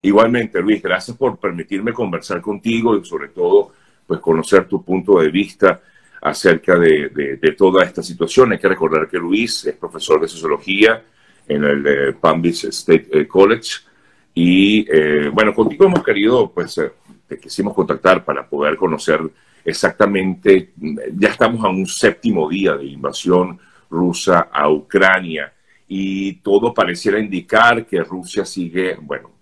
Igualmente, Luis, gracias por permitirme conversar contigo y sobre todo, pues conocer tu punto de vista acerca de, de, toda esta situación. Hay que recordar que Luis es profesor de sociología en el eh, Palm Beach State eh, College y eh, bueno, contigo hemos querido, pues, te quisimos contactar para poder conocer exactamente, ya estamos a un séptimo día de invasión rusa a Ucrania y todo pareciera indicar que Rusia sigue, bueno,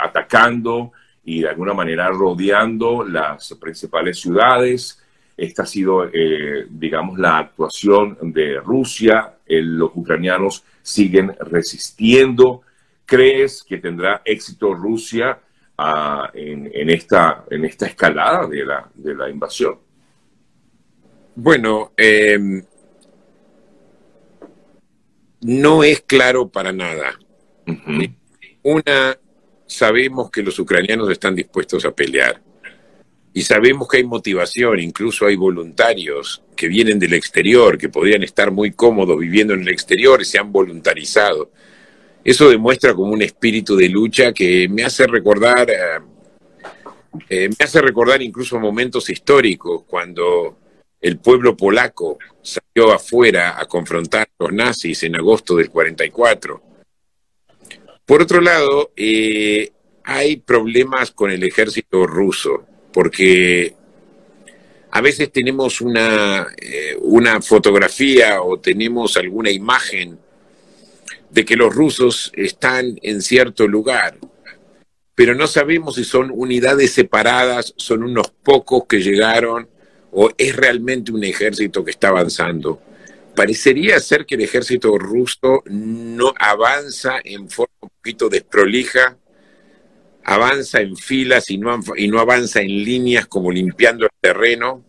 atacando y de alguna manera rodeando las principales ciudades. Esta ha sido, eh, digamos, la actuación de Rusia. los ucranianos siguen resistiendo. ¿Crees que tendrá éxito Rusia ah, en, esta, en esta escalada de la, de la invasión? Bueno, em, no es claro para nada. Una, sabemos que los ucranianos están dispuestos a pelear y sabemos que hay motivación, incluso hay voluntarios que vienen del exterior, que podrían estar muy cómodos viviendo en el exterior se han voluntarizado. Eso demuestra como un espíritu de lucha que me hace recordar, eh, eh, me hace recordar incluso momentos históricos cuando el pueblo polaco salió afuera a confrontar a los nazis en agosto del 44. Por otro lado, eh, hay problemas con el ejército ruso, porque a veces tenemos una, eh, una fotografía o tenemos alguna imagen de que los rusos están en cierto lugar, pero no sabemos si son unidades separadas, son unos pocos que llegaron o es realmente un ejército que está avanzando. Parecería ser que el ejército ruso no avanza en forma poquito desprolija, avanza en filas y no, y no avanza en líneas como limpiando el terreno.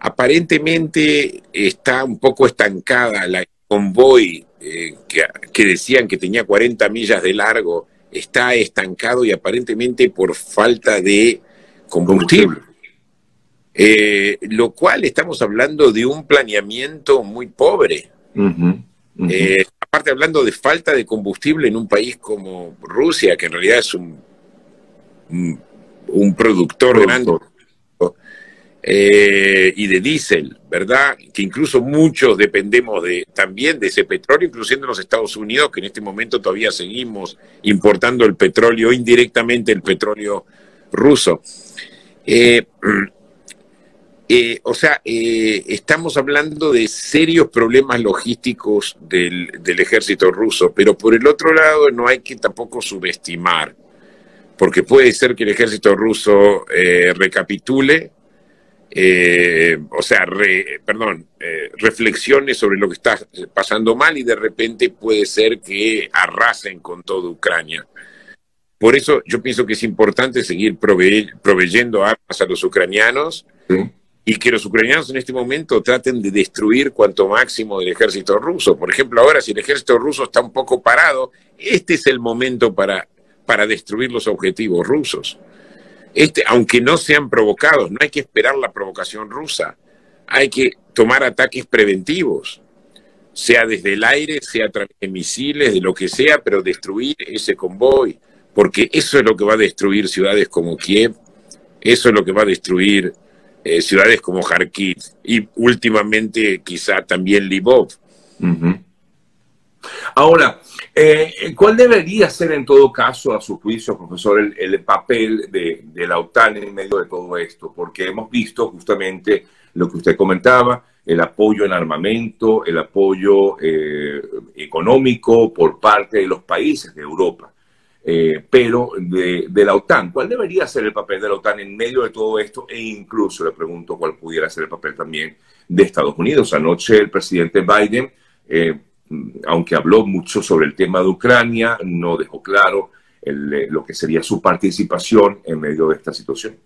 Aparentemente está un poco estancada la convoy eh, que, que decían que tenía 40 millas de largo, está estancado y aparentemente por falta de combustible. Eh, lo cual estamos hablando de un planeamiento muy pobre. Eh, aparte hablando de falta de combustible en un país como Rusia, que en realidad es un, un, productor grande eh, y de diésel, ¿verdad? Que incluso muchos dependemos de, también de ese petróleo, incluyendo los Estados Unidos, que en este momento todavía seguimos importando el petróleo, indirectamente el petróleo ruso. Eh, eh, o sea, eh, estamos hablando de serios problemas logísticos del, ejército ruso, pero por el otro lado no hay que tampoco subestimar, porque puede ser que el ejército ruso eh, recapitule, o sea, perdón, reflexione sobre lo que está pasando mal y de repente puede ser que arrasen con toda Ucrania. Por eso yo pienso que es importante seguir proveyendo armas a los ucranianos y que los ucranianos en este momento traten de destruir cuanto máximo del ejército ruso. Por ejemplo, ahora si el ejército ruso está un poco parado, este es el momento para, para destruir los objetivos rusos. Este, aunque no sean provocados, no hay que esperar la provocación rusa, hay que tomar ataques preventivos, sea desde el aire, sea a través de misiles, de lo que sea, pero destruir ese convoy, porque eso es lo que va a destruir ciudades como Kiev, eso es lo que va a destruir eh, ciudades como Kharkiv y últimamente quizá también Libov. Ahora, eh, ¿cuál debería ser en todo caso, a su juicio, profesor, el, papel de, la OTAN en medio de todo esto? Porque hemos visto justamente lo que usted comentaba, el apoyo en armamento, el apoyo eh, económico por parte de los países de Europa. Eh, pero de, la OTAN. ¿Cuál debería ser el papel de la OTAN en medio de todo esto? E incluso le pregunto cuál pudiera ser el papel también de Estados Unidos. Anoche el presidente Biden, eh, aunque habló mucho sobre el tema de Ucrania, no dejó claro eh, lo que sería su participación en medio de esta situación.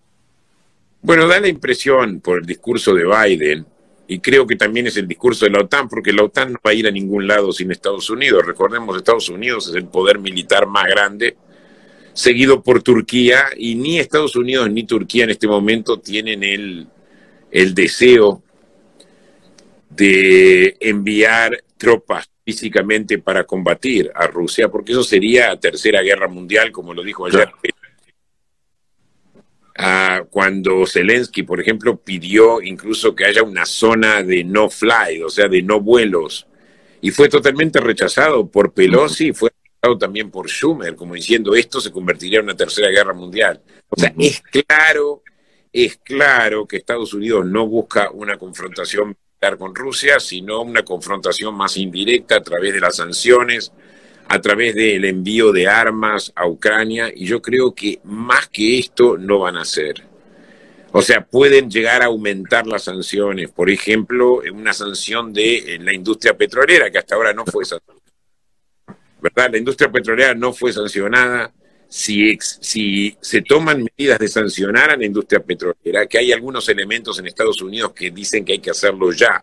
Bueno, da la impresión por el discurso de Biden y creo que también es el discurso de la OTAN, porque la OTAN no va a ir a ningún lado sin Estados Unidos. Recordemos, Estados Unidos es el poder militar más grande, seguido por Turquía, y ni Estados Unidos ni Turquía en este momento tienen el, el deseo de enviar tropas físicamente para combatir a Rusia, porque eso sería tercera guerra mundial, como lo dijo ayer. Ah, cuando Zelensky, por ejemplo, pidió incluso que haya una zona de no fly, o sea, de no vuelos, y fue totalmente rechazado por Pelosi, y fue rechazado también por Schumer, como diciendo esto se convertiría en una tercera guerra mundial. O sea, es claro, es claro que Estados Unidos no busca una confrontación con Rusia, sino una confrontación más indirecta a través de las sanciones, a través del envío de armas a Ucrania, y yo creo que más que esto no van a hacer. O sea, pueden llegar a aumentar las sanciones, por ejemplo, una sanción de la industria petrolera, que hasta ahora no fue sancionada. ¿Verdad? La industria petrolera no fue sancionada. Si, si se toman medidas de sancionar a la industria petrolera, que hay algunos elementos en Estados Unidos que dicen que hay que hacerlo ya,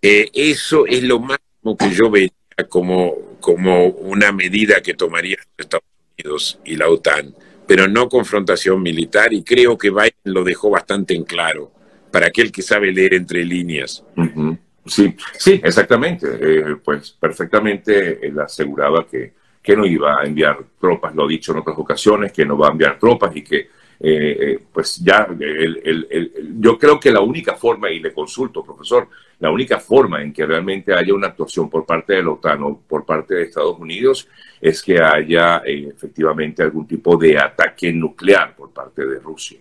eh, eso es lo máximo que yo vería como, como una medida que tomarían Estados Unidos y la OTAN, pero no confrontación militar, y creo que Biden lo dejó bastante en claro para aquel que sabe leer entre líneas. Sí, sí, exactamente. Eh, pues perfectamente él aseguraba que que no iba a enviar tropas, lo ha dicho en otras ocasiones, que no va a enviar tropas y que, eh, eh, pues ya, yo creo que la única forma, y le consulto, profesor, la única forma en que realmente haya una actuación por parte de la OTAN o por parte de Estados Unidos es que haya eh, efectivamente algún tipo de ataque nuclear por parte de Rusia.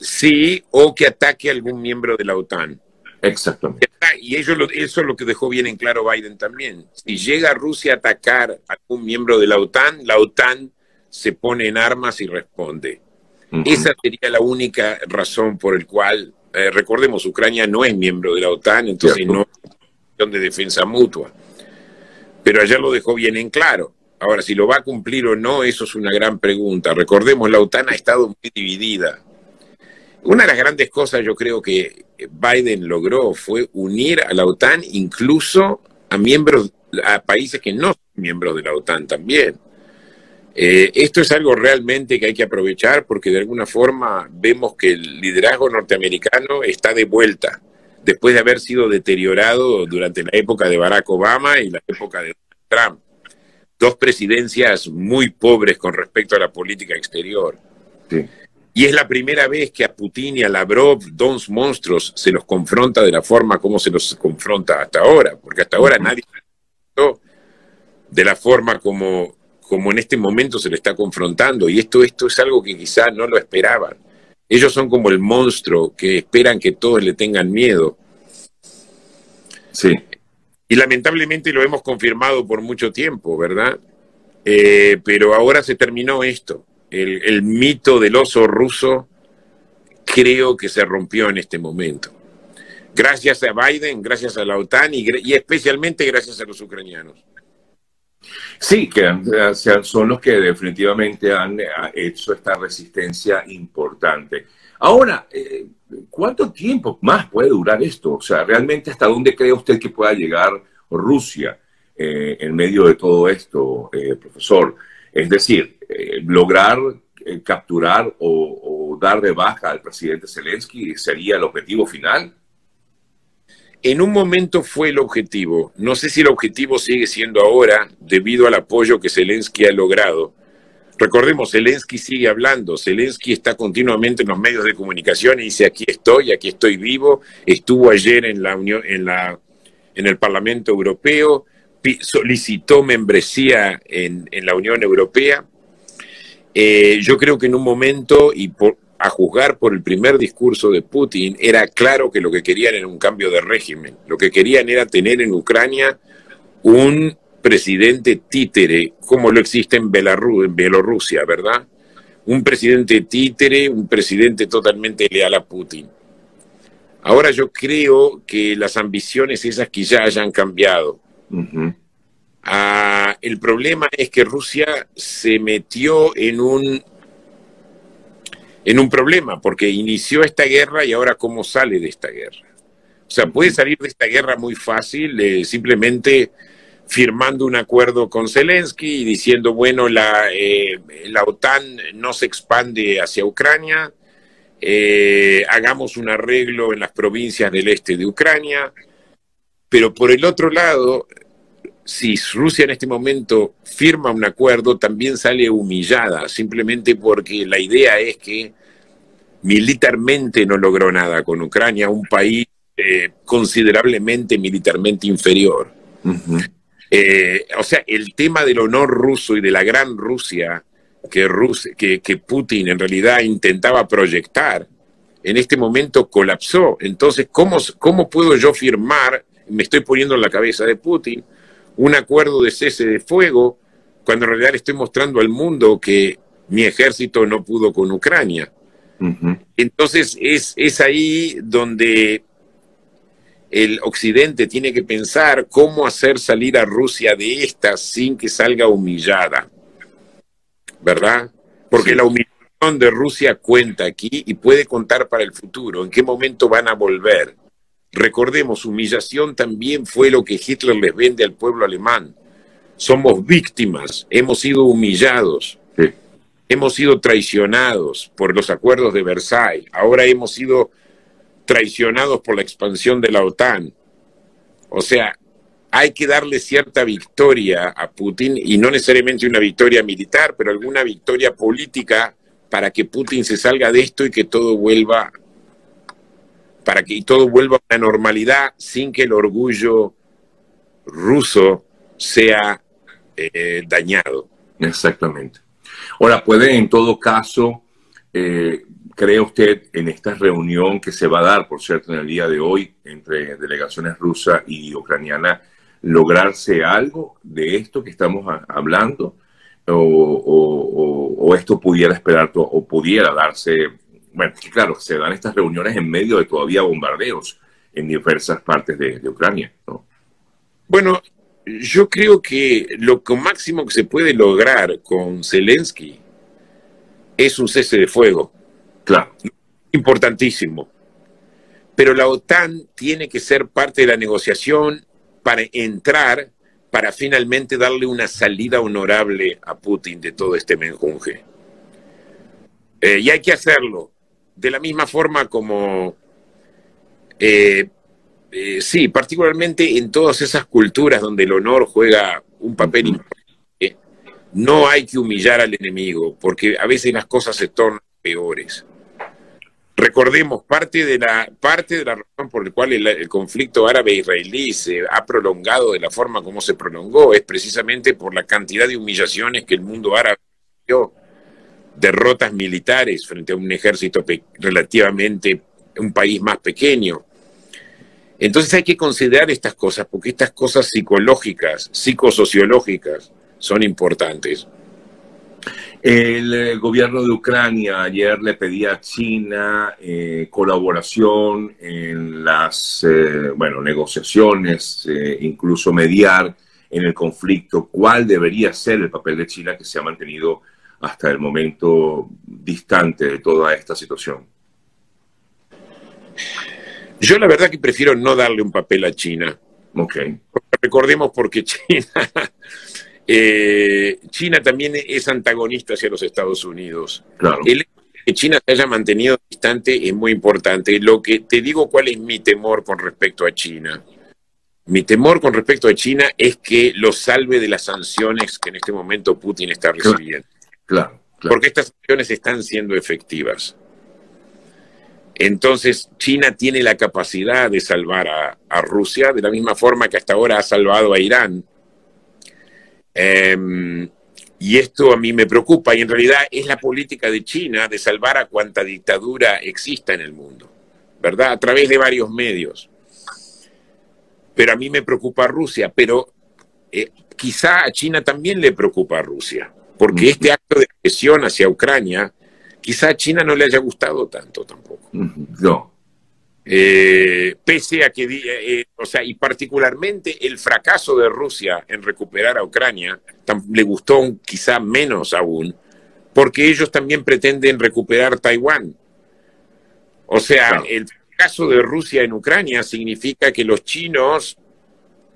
sí, o que ataque a algún miembro de la OTAN. Exactamente. Y eso, eso es lo que dejó bien en claro Biden también. Si llega Rusia a atacar a algún miembro de la OTAN, la OTAN se pone en armas y responde. Esa sería la única razón por el cual, eh, recordemos, Ucrania no es miembro de la OTAN, entonces no es de defensa mutua. Pero allá lo dejó bien en claro. Ahora, si lo va a cumplir o no, eso es una gran pregunta. Recordemos, la OTAN ha estado muy dividida. Una de las grandes cosas yo creo que Biden logró fue unir a la OTAN incluso a miembros, a países que no son miembros de la OTAN también. Eh, esto es algo realmente que hay que aprovechar porque de alguna forma vemos que el liderazgo norteamericano está de vuelta después de haber sido deteriorado durante la época de Barack Obama y la época de Trump. Dos presidencias muy pobres con respecto a la política exterior. Sí. Y es la primera vez que a Putin y a Lavrov, dos monstruos, se los confronta de la forma como se los confronta hasta ahora, porque hasta ahora nadie de la forma como, como en este momento se le está confrontando. Y esto, esto es algo que quizás no lo esperaban. Ellos son como el monstruo que esperan que todos le tengan miedo. Sí. Y lamentablemente lo hemos confirmado por mucho tiempo, ¿verdad? Eh, pero ahora se terminó esto el, mito del oso ruso creo que se rompió en este momento. Gracias a Biden, gracias a la OTAN y, especialmente gracias a los ucranianos. Sí, que son los que definitivamente han hecho esta resistencia importante. Ahora, eh, ¿cuánto tiempo más puede durar esto? O sea, ¿realmente hasta dónde cree usted que pueda llegar Rusia eh, en medio de todo esto, eh, profesor? Es decir, eh, lograr eh, capturar o, dar de baja al presidente Zelensky sería el objetivo final. En un momento fue el objetivo. No sé si el objetivo sigue siendo ahora debido al apoyo que Zelensky ha logrado. Recordemos, Zelensky sigue hablando, Zelensky está continuamente en los medios de comunicación y dice aquí estoy, aquí estoy vivo. Estuvo ayer en la Unión, en la en el Parlamento Europeo, solicitó membresía en, la Unión Europea. Eh, yo creo que en un momento, y por, a juzgar por el primer discurso de Putin, era claro que lo que querían era un cambio de régimen. Lo que querían era tener en Ucrania un presidente títere, como lo existe en, en Bielorrusia, ¿verdad? Un presidente títere, un presidente totalmente leal a Putin. Ahora yo creo que las ambiciones esas quizá hayan cambiado. Ah, el problema es que Rusia se metió en un en un problema porque inició esta guerra y ahora cómo sale de esta guerra. O sea, puede salir de esta guerra muy fácil, eh, simplemente firmando un acuerdo con Zelensky y diciendo, bueno, la, eh, la OTAN no se expande hacia Ucrania, eh, hagamos un arreglo en las provincias del este de Ucrania, pero por el otro lado, si Rusia en este momento firma un acuerdo, también sale humillada, simplemente porque la idea es que militarmente no logró nada con Ucrania, un país eh, considerablemente militarmente inferior. Eh, o sea, el tema del honor ruso y de la gran Rusia que, que, que Putin en realidad intentaba proyectar, en este momento colapsó. Entonces, ¿cómo, ¿cómo puedo yo firmar, me estoy poniendo en la cabeza de Putin, un acuerdo de cese de fuego cuando en realidad estoy mostrando al mundo que mi ejército no pudo con Ucrania? Entonces, es, es ahí donde el Occidente tiene que pensar cómo hacer salir a Rusia de esta sin que salga humillada, ¿verdad? Porque la humillación de Rusia cuenta aquí y puede contar para el futuro, en qué momento van a volver. Recordemos, humillación también fue lo que Hitler les vende al pueblo alemán. Somos víctimas, hemos sido humillados, hemos sido traicionados por los acuerdos de Versailles, ahora hemos sido traicionados por la expansión de la OTAN. O sea, hay que darle cierta victoria a Putin y no necesariamente una victoria militar, pero alguna victoria política para que Putin se salga de esto y que todo vuelva para que todo vuelva a la normalidad sin que el orgullo ruso sea eh, dañado. Exactamente. Ahora, puede en todo caso eh, ¿Cree usted en esta reunión que se va a dar, por cierto, en el día de hoy entre delegaciones rusa y ucraniana, lograrse algo de esto que estamos hablando? O, esto pudiera esperar o pudiera darse, bueno, claro, se dan estas reuniones en medio de todavía bombardeos en diversas partes de, de Ucrania, ¿no? Bueno, yo creo que lo máximo que se puede lograr con Zelensky es un cese de fuego. Claro. Importantísimo. Pero la OTAN tiene que ser parte de la negociación para entrar, para finalmente darle una salida honorable a Putin de todo este menjunje. Eh, y hay que hacerlo de la misma forma como, eh, eh, sí, particularmente en todas esas culturas donde el honor juega un papel importante, no hay que humillar al enemigo, porque a veces las cosas se tornan peores. Recordemos, parte de la, parte de la razón por la cual el, conflicto árabe-israelí se ha prolongado de la forma como se prolongó es precisamente por la cantidad de humillaciones que el mundo árabe dio, derrotas militares frente a un ejército relativamente, un país más pequeño. Entonces hay que considerar estas cosas, porque estas cosas psicológicas, psicosociológicas, son importantes. El eh, gobierno de Ucrania ayer le pedía a China eh, colaboración en las eh, bueno, negociaciones, incluso mediar en el conflicto. ¿Cuál debería ser el papel de China que se ha mantenido hasta el momento distante de toda esta situación? Yo la verdad que prefiero no darle un papel a China. Ok. Recordemos porque China eh, China también es antagonista hacia los Estados Unidos. El que China se haya mantenido distante es muy importante. Lo que te digo cuál es mi temor con respecto a China. Mi temor con respecto a China es que lo salve de las sanciones que en este momento Putin está recibiendo. Claro, Porque estas sanciones están siendo efectivas. Entonces, China tiene la capacidad de salvar a Rusia de la misma forma que hasta ahora ha salvado a Irán Em, y esto a mí me preocupa y en realidad es la política de China de salvar a cuanta dictadura exista en el mundo, ¿verdad? A través de varios medios. Pero a mí me preocupa Rusia, pero eh, quizá a China también le preocupa a Rusia, porque este acto de agresión hacia Ucrania, quizá a China no le haya gustado tanto tampoco. No. Eh, pese a que, eh, eh, o sea, y particularmente el fracaso de Rusia en recuperar a Ucrania, le gustó quizá menos aún, porque ellos también pretenden recuperar Taiwán. O sea, el fracaso de Rusia en Ucrania significa que los chinos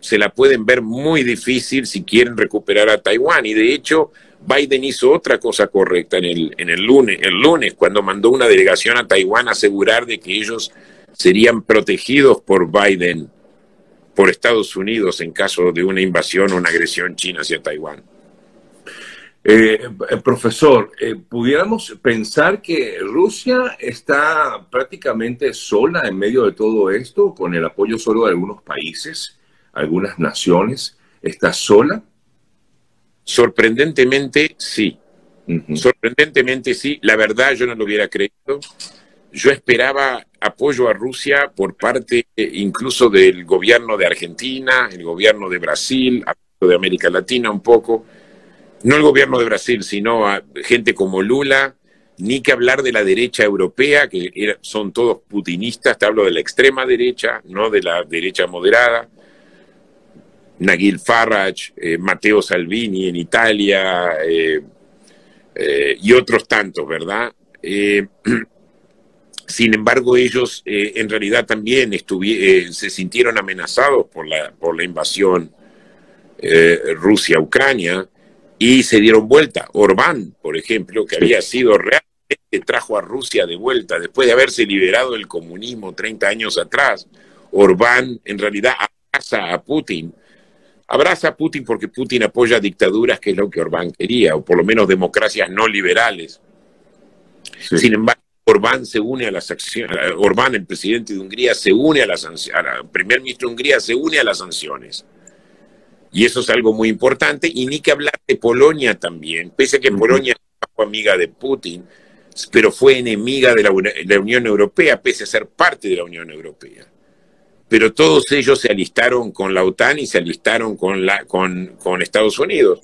se la pueden ver muy difícil si quieren recuperar a Taiwán. Y de hecho, Biden hizo otra cosa correcta en el, en el lunes, el lunes, cuando mandó una delegación a Taiwán a asegurar de que ellos serían protegidos por Biden por Estados Unidos en caso de una invasión o una agresión china hacia Taiwán. Eh, profesor, eh, ¿pudiéramos pensar que Rusia está prácticamente sola en medio de todo esto, con el apoyo solo de algunos países, algunas naciones? ¿Está sola? Sorprendentemente, sí. Sorprendentemente, sí. La verdad, yo no lo hubiera creído. Yo esperaba apoyo a Rusia por parte eh, incluso del gobierno de Argentina, el gobierno de Brasil, de América Latina un poco no el gobierno de Brasil, sino a gente como Lula, ni que hablar de la derecha europea, que son todos putinistas, te hablo de la extrema derecha, no de la derecha moderada. Nagil Farage, eh, Matteo Salvini en Italia eh, eh, y otros tantos, ¿verdad? sin embargo, ellos en realidad también se sintieron amenazados por la, por la invasión Rusia-Ucrania y se dieron vuelta. Orbán, por ejemplo, que había sido realmente trajo a Rusia de vuelta después de haberse liberado del comunismo 30 años atrás. Orbán en realidad abraza a Putin. Abraza a Putin porque Putin apoya dictaduras, que es lo que Orbán quería, o por lo menos democracias no liberales. Sin embargo, Orbán se une a las acciones, Orbán, el presidente de Hungría, se une a las sanciones, el primer ministro de Hungría se une a las sanciones. Y eso es algo muy importante. Y ni que hablar de Polonia también, pese a que Polonia fue amiga de Putin, pero fue enemiga de la, Unión Europea, pese a ser parte de la Unión Europea. Pero todos ellos se alistaron con la OTAN y se alistaron con, Estados Unidos.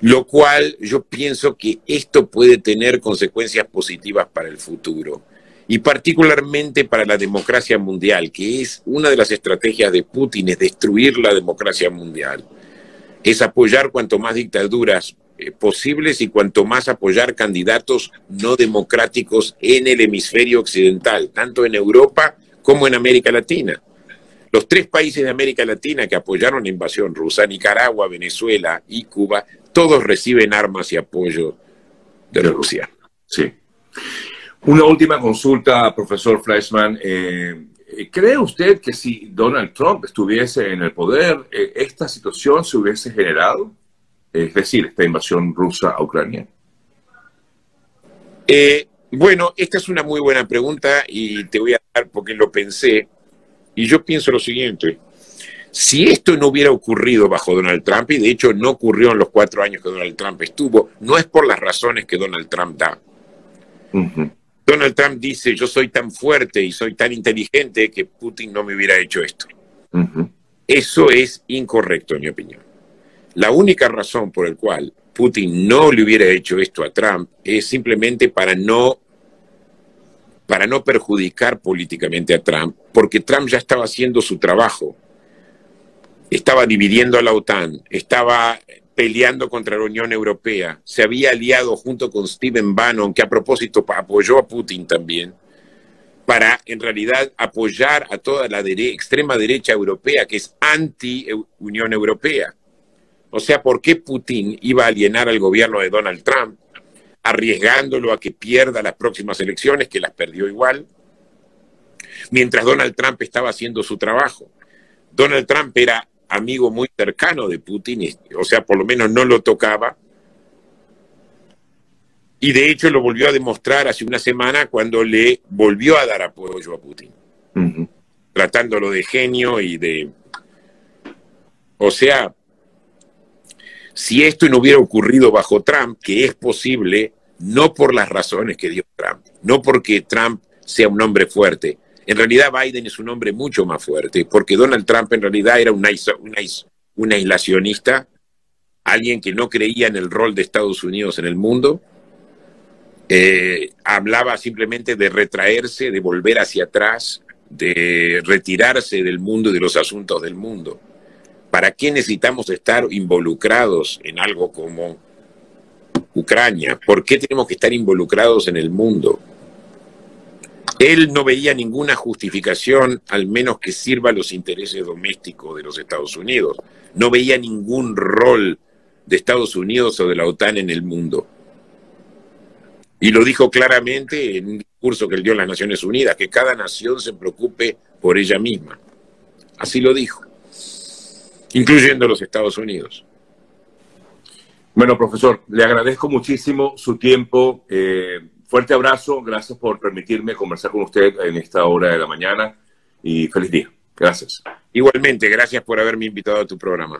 Lo cual yo pienso que esto puede tener consecuencias positivas para el futuro y particularmente para la democracia mundial, que es una de las estrategias de Putin, es destruir la democracia mundial, es apoyar cuanto más dictaduras eh, posibles y cuanto más apoyar candidatos no democráticos en el hemisferio occidental, tanto en Europa como en América Latina. Los tres países de América Latina que apoyaron la invasión rusa, Nicaragua, Venezuela y Cuba, todos reciben armas y apoyo de Rusia. Sí. Una última consulta, profesor Fleischman. Eh, ¿Cree usted que si Donald Trump estuviese en el poder, eh, esta situación se hubiese generado? Es decir, esta invasión rusa a Ucrania. Eh, bueno, esta es una muy buena pregunta y te voy a dar porque lo pensé. Y yo pienso lo siguiente. Si esto no hubiera ocurrido bajo Donald Trump, y de hecho no ocurrió en los cuatro años que Donald Trump estuvo, no es por las razones que Donald Trump da. Donald Trump dice, yo soy tan fuerte y soy tan inteligente que Putin no me hubiera hecho esto. Eso es incorrecto, en mi opinión. La única razón por la cual Putin no le hubiera hecho esto a Trump es simplemente para no, para no perjudicar políticamente a Trump, porque Trump ya estaba haciendo su trabajo. Estaba dividiendo a la OTAN, estaba peleando contra la Unión Europea, se había aliado junto con Stephen Bannon, que a propósito apoyó a Putin también, para en realidad apoyar a toda la extrema derecha europea, que es anti-Unión Europea. O sea, ¿por qué Putin iba a alienar al gobierno de Donald Trump, arriesgándolo a que pierda las próximas elecciones, que las perdió igual, mientras Donald Trump estaba haciendo su trabajo? Donald Trump era amigo muy cercano de Putin, o sea, por lo menos no lo tocaba. Y de hecho lo volvió a demostrar hace una semana cuando le volvió a dar apoyo a Putin, tratándolo de genio y de... O sea, si esto no hubiera ocurrido bajo Trump, que es posible, no por las razones que dio Trump, no porque Trump sea un hombre fuerte, en realidad Biden es un hombre mucho más fuerte, porque Donald Trump en realidad era un, aislacionista, alguien que no creía en el rol de Estados Unidos en el mundo, eh, hablaba simplemente de retraerse, de volver hacia atrás, de retirarse del mundo y de los asuntos del mundo. ¿Para qué necesitamos estar involucrados en algo como Ucrania? ¿Por qué tenemos que estar involucrados en el mundo? Él no veía ninguna justificación, al menos que sirva a los intereses domésticos de los Estados Unidos. No veía ningún rol de Estados Unidos o de la OTAN en el mundo. Y lo dijo claramente en un discurso que él dio en las Naciones Unidas, que cada nación se preocupe por ella misma. Así lo dijo. Incluyendo los Estados Unidos. Bueno, profesor, le agradezco muchísimo su tiempo. Eh, fuerte abrazo, gracias por permitirme conversar con usted en esta hora de la mañana y feliz día. Gracias. Igualmente, gracias por haberme invitado a tu programa.